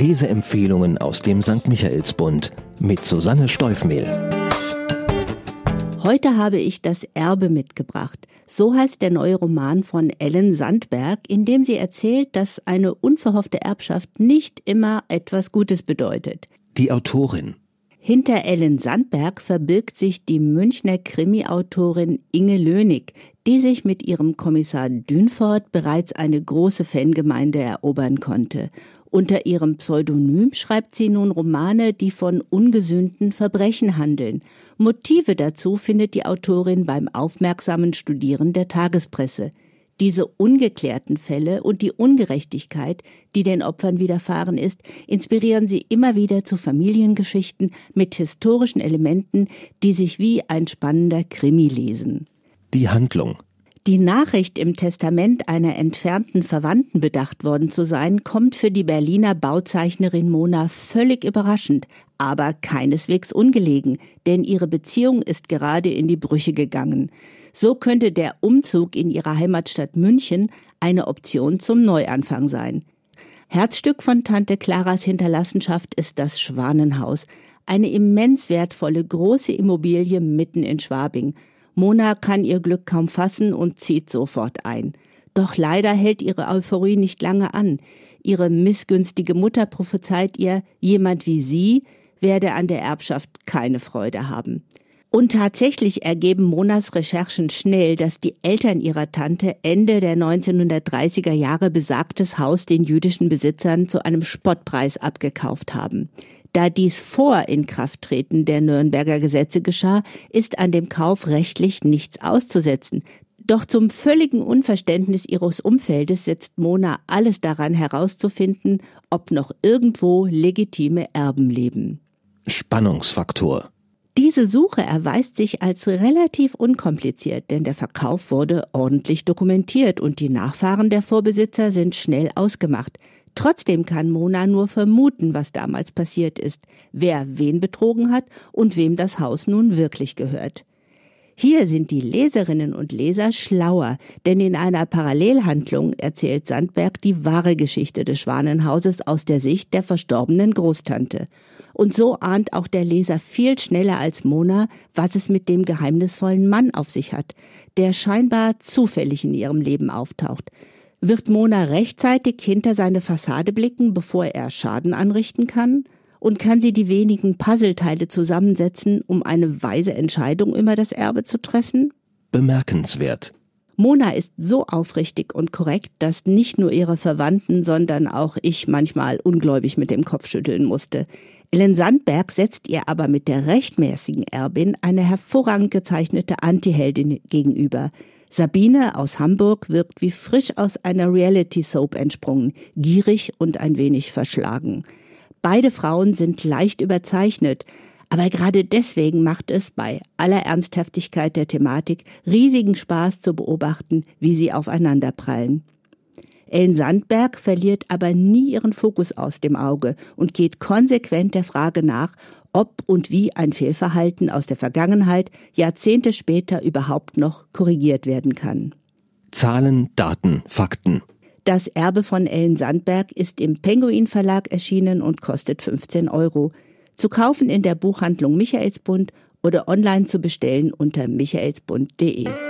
Leseempfehlungen aus dem St. Michaelsbund mit Susanne Steufmehl. Heute habe ich das Erbe mitgebracht. So heißt der neue Roman von Ellen Sandberg, in dem sie erzählt, dass eine unverhoffte Erbschaft nicht immer etwas Gutes bedeutet. Die Autorin. Hinter Ellen Sandberg verbirgt sich die Münchner Krimi-Autorin Inge Lönig, die sich mit ihrem Kommissar Dünfort bereits eine große Fangemeinde erobern konnte. Unter ihrem Pseudonym schreibt sie nun Romane, die von ungesühnten Verbrechen handeln. Motive dazu findet die Autorin beim aufmerksamen Studieren der Tagespresse. Diese ungeklärten Fälle und die Ungerechtigkeit, die den Opfern widerfahren ist, inspirieren sie immer wieder zu Familiengeschichten mit historischen Elementen, die sich wie ein spannender Krimi lesen. Die Handlung die Nachricht, im Testament einer entfernten Verwandten bedacht worden zu sein, kommt für die Berliner Bauzeichnerin Mona völlig überraschend, aber keineswegs ungelegen, denn ihre Beziehung ist gerade in die Brüche gegangen. So könnte der Umzug in ihre Heimatstadt München eine Option zum Neuanfang sein. Herzstück von Tante Claras Hinterlassenschaft ist das Schwanenhaus, eine immens wertvolle große Immobilie mitten in Schwabing – Mona kann ihr Glück kaum fassen und zieht sofort ein. Doch leider hält ihre Euphorie nicht lange an. Ihre missgünstige Mutter prophezeit ihr, jemand wie sie werde an der Erbschaft keine Freude haben. Und tatsächlich ergeben Monas Recherchen schnell, dass die Eltern ihrer Tante Ende der 1930er Jahre besagtes Haus den jüdischen Besitzern zu einem Spottpreis abgekauft haben. Da dies vor Inkrafttreten der Nürnberger Gesetze geschah, ist an dem Kauf rechtlich nichts auszusetzen. Doch zum völligen Unverständnis ihres Umfeldes setzt Mona alles daran herauszufinden, ob noch irgendwo legitime Erben leben. Spannungsfaktor. Diese Suche erweist sich als relativ unkompliziert, denn der Verkauf wurde ordentlich dokumentiert und die Nachfahren der Vorbesitzer sind schnell ausgemacht. Trotzdem kann Mona nur vermuten, was damals passiert ist, wer wen betrogen hat und wem das Haus nun wirklich gehört. Hier sind die Leserinnen und Leser schlauer, denn in einer Parallelhandlung erzählt Sandberg die wahre Geschichte des Schwanenhauses aus der Sicht der verstorbenen Großtante. Und so ahnt auch der Leser viel schneller als Mona, was es mit dem geheimnisvollen Mann auf sich hat, der scheinbar zufällig in ihrem Leben auftaucht. Wird Mona rechtzeitig hinter seine Fassade blicken, bevor er Schaden anrichten kann? Und kann sie die wenigen Puzzleteile zusammensetzen, um eine weise Entscheidung über das Erbe zu treffen? Bemerkenswert. Mona ist so aufrichtig und korrekt, dass nicht nur ihre Verwandten, sondern auch ich manchmal ungläubig mit dem Kopf schütteln musste. Ellen Sandberg setzt ihr aber mit der rechtmäßigen Erbin eine hervorragend gezeichnete Antiheldin gegenüber. Sabine aus Hamburg wirkt wie frisch aus einer Reality-Soap entsprungen, gierig und ein wenig verschlagen. Beide Frauen sind leicht überzeichnet, aber gerade deswegen macht es bei aller Ernsthaftigkeit der Thematik riesigen Spaß zu beobachten, wie sie aufeinanderprallen. Ellen Sandberg verliert aber nie ihren Fokus aus dem Auge und geht konsequent der Frage nach, ob und wie ein Fehlverhalten aus der Vergangenheit Jahrzehnte später überhaupt noch korrigiert werden kann. Zahlen, Daten, Fakten. Das Erbe von Ellen Sandberg ist im Penguin Verlag erschienen und kostet 15 Euro. Zu kaufen in der Buchhandlung Michaelsbund oder online zu bestellen unter michaelsbund.de.